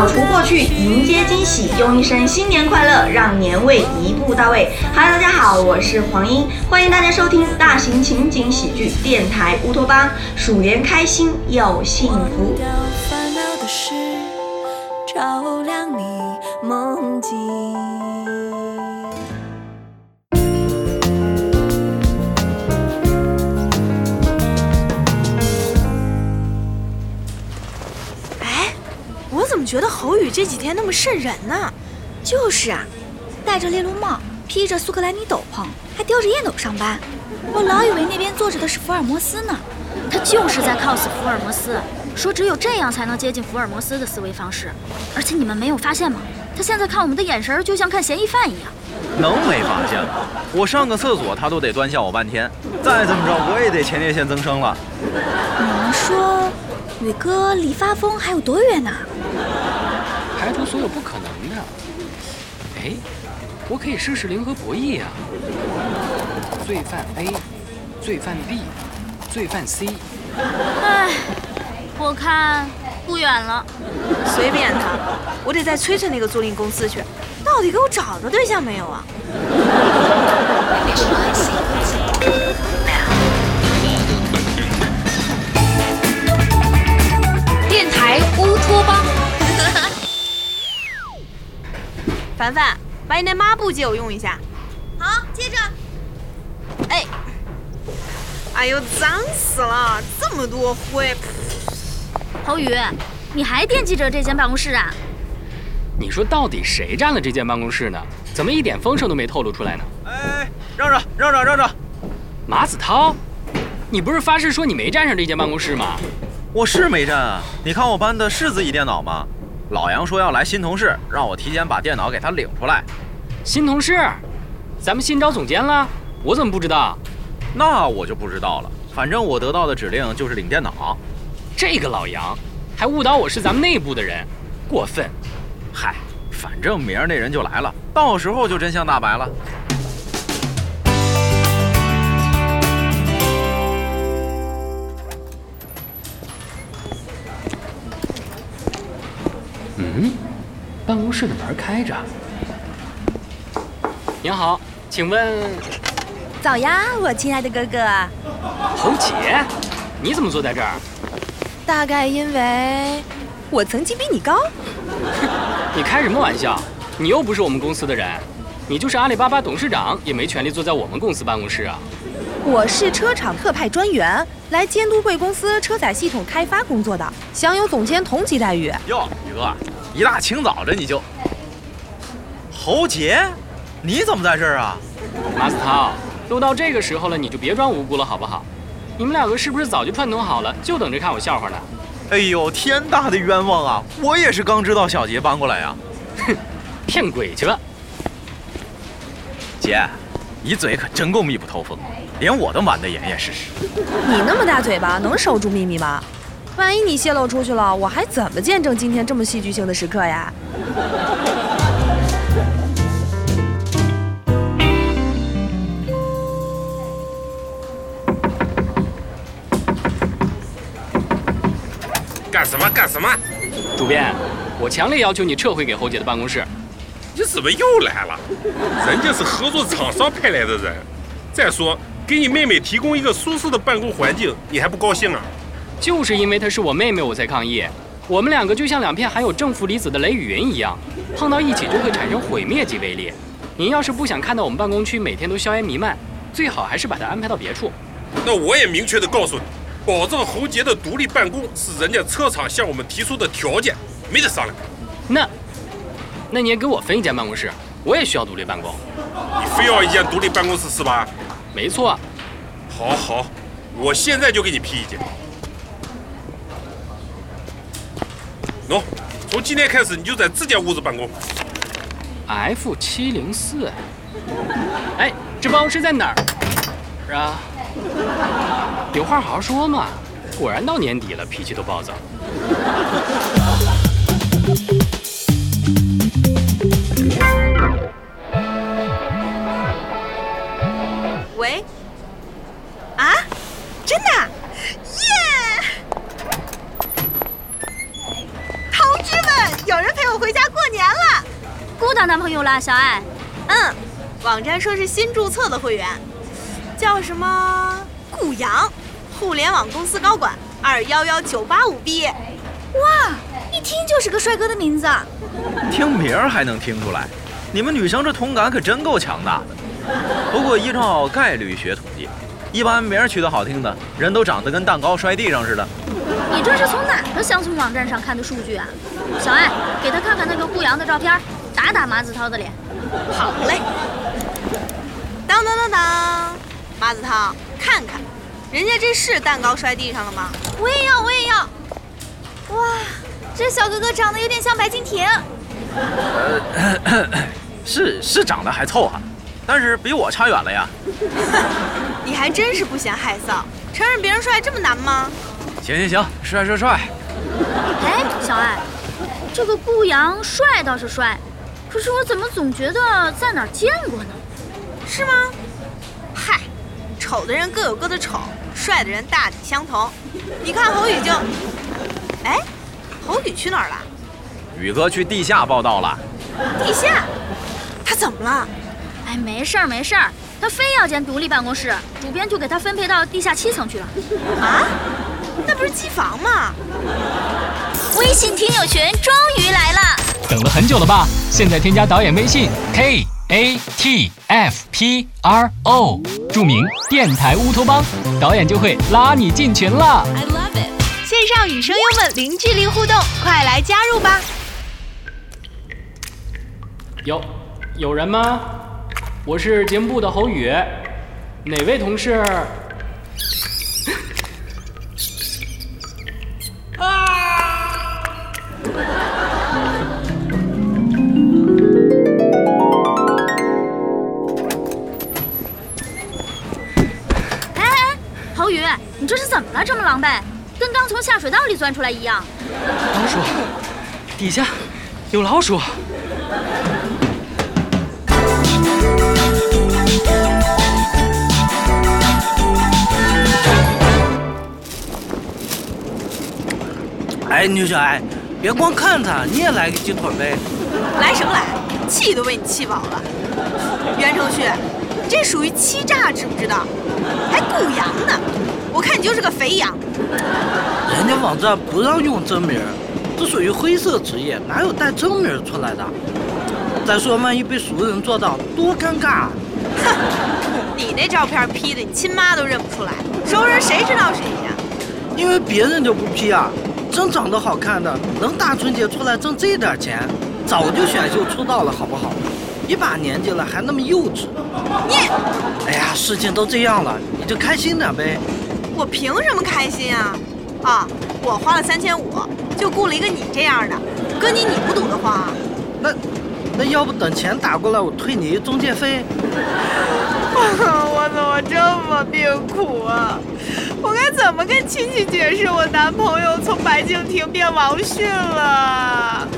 扫除过去，迎接惊喜，用一声新年快乐，让年味一步到位。Hello，大家好，我是黄英，欢迎大家收听大型情景喜剧电台乌托邦，鼠年开心又幸福。烦恼的事，照亮你梦境。么觉得侯宇这几天那么瘆人呢？就是啊，戴着猎鹿帽，披着苏格兰尼斗篷，还叼着烟斗上班。我老以为那边坐着的是福尔摩斯呢。他就是在 cos 福尔摩斯，说只有这样才能接近福尔摩斯的思维方式。而且你们没有发现吗？他现在看我们的眼神就像看嫌疑犯一样。能没发现吗？我上个厕所他都得端详我半天，再怎么着我也得前列腺增生了。你们说，宇哥离发疯还有多远呢？排除所有不可能的。哎，我可以试试零和博弈啊！罪犯 A，罪犯 B，罪犯 C。哎，我看不远了。随便他，我得再催催那个租赁公司去，到底给我找着对象没有啊？电台乌托邦。凡凡，把你那抹布借我用一下。好，接着。哎，哎呦，脏死了，这么多灰。侯宇，你还惦记着这间办公室啊？你说到底谁占了这间办公室呢？怎么一点风声都没透露出来呢？哎，让让让让让让！马子涛，你不是发誓说你没占上这间办公室吗？我是没占啊，你看我搬的是自己电脑吗？老杨说要来新同事，让我提前把电脑给他领出来。新同事，咱们新招总监了，我怎么不知道？那我就不知道了。反正我得到的指令就是领电脑。这个老杨还误导我是咱们内部的人，过分。嗨，反正明儿那人就来了，到时候就真相大白了。办公室的门开着。您好，请问早呀，我亲爱的哥哥。侯姐，你怎么坐在这儿？大概因为我曾经比你高。你开什么玩笑？你又不是我们公司的人，你就是阿里巴巴董事长，也没权利坐在我们公司办公室啊。我是车厂特派专员，来监督贵公司车载系统开发工作的，享有总监同级待遇。哟，宇哥，一大清早的你就……侯杰，你怎么在这儿啊？马子涛，都到这个时候了，你就别装无辜了，好不好？你们两个是不是早就串通好了，就等着看我笑话呢？哎呦，天大的冤枉啊！我也是刚知道小杰搬过来呀。哼，骗鬼去了。姐，你嘴可真够密不透风，连我都瞒得严严实实。你那么大嘴巴，能守住秘密吗？万一你泄露出去了，我还怎么见证今天这么戏剧性的时刻呀？干什么干什么？主编，我强烈要求你撤回给侯姐的办公室。你怎么又来了？人家是合作厂商派来的人。再说，给你妹妹提供一个舒适的办公环境，你还不高兴啊？就是因为她是我妹妹，我才抗议。我们两个就像两片含有正负离子的雷雨云一样，碰到一起就会产生毁灭级威力。您要是不想看到我们办公区每天都硝烟弥漫，最好还是把她安排到别处。那我也明确的告诉你，保证侯杰的独立办公是人家车厂向我们提出的条件，没得商量。那，那你也给我分一间办公室，我也需要独立办公。你非要一间独立办公室是吧？没错。好好，我现在就给你批一间。喏，从今天开始你就在这间屋子办公。F 七零四，哎，这办公室在哪儿？是啊，有话好好说嘛。果然到年底了，脾气都暴躁。喂？啊？真的？耶！同志们，有人陪我回家过年了。姑当男朋友了，小爱。嗯，网站说是新注册的会员，叫什么顾阳，互联网公司高管，二幺幺九八五毕业。哇，一听就是个帅哥的名字。听名儿还能听出来，你们女生这同感可真够强大的。不过依照概率学统计，一般名儿取得好听的人都长得跟蛋糕摔地上似的。你这是从哪个乡村网站上看的数据啊？小爱，给他看看那个顾阳的照片，打打马子涛的脸。好嘞。当当当当，马子涛，看看，人家这是蛋糕摔地上了吗？我也要，我也要。哇，这小哥哥长得有点像白敬亭。呃，是是长得还凑合，但是比我差远了呀。你还真是不嫌害臊，承认别人帅这么难吗？行行行，帅帅帅。哎，小艾，这个顾阳帅倒是帅，可是我怎么总觉得在哪儿见过呢？是吗？嗨，丑的人各有各的丑，帅的人大体相同。你看侯宇就……哎，侯宇去哪儿了？宇哥去地下报道了。地下？他怎么了？哎，没事儿没事儿，他非要建独立办公室，主编就给他分配到地下七层去了。啊？那不是机房吗？微信听友群终于来了，等了很久了吧？现在添加导演微信 k a t f p r o，注明电台乌托邦，导演就会拉你进群了。I love it。线上与声优们零距离互动，快来加入吧！有有人吗？我是节目部的侯宇，哪位同事？怎么了？这么狼狈，跟刚从下水道里钻出来一样。老鼠，底下有老鼠。哎，牛小爱，别光看他，你也来个鸡腿呗。来什么来？气都被你气饱了。袁承旭，你这属于欺诈，知不知道？还雇羊呢，我看你就是个肥羊。人家网站不让用真名，这属于灰色职业，哪有带真名出来的？再说，万一被熟人做到，多尴尬！哼，你那照片 P 的，你亲妈都认不出来，熟人谁知道是你呀？因为别人就不 P 啊，真长得好看的，能大春节出来挣这点钱，早就选秀出道了，好不好？一把年纪了还那么幼稚。你，哎呀，事情都这样了，你就开心点呗。我凭什么开心啊？啊，我花了三千五就雇了一个你这样的，哥你你不堵得慌啊？那，那要不等钱打过来，我退你一中介费？我怎么这么命苦啊？我该怎么跟亲戚解释我男朋友从白敬亭变王迅了？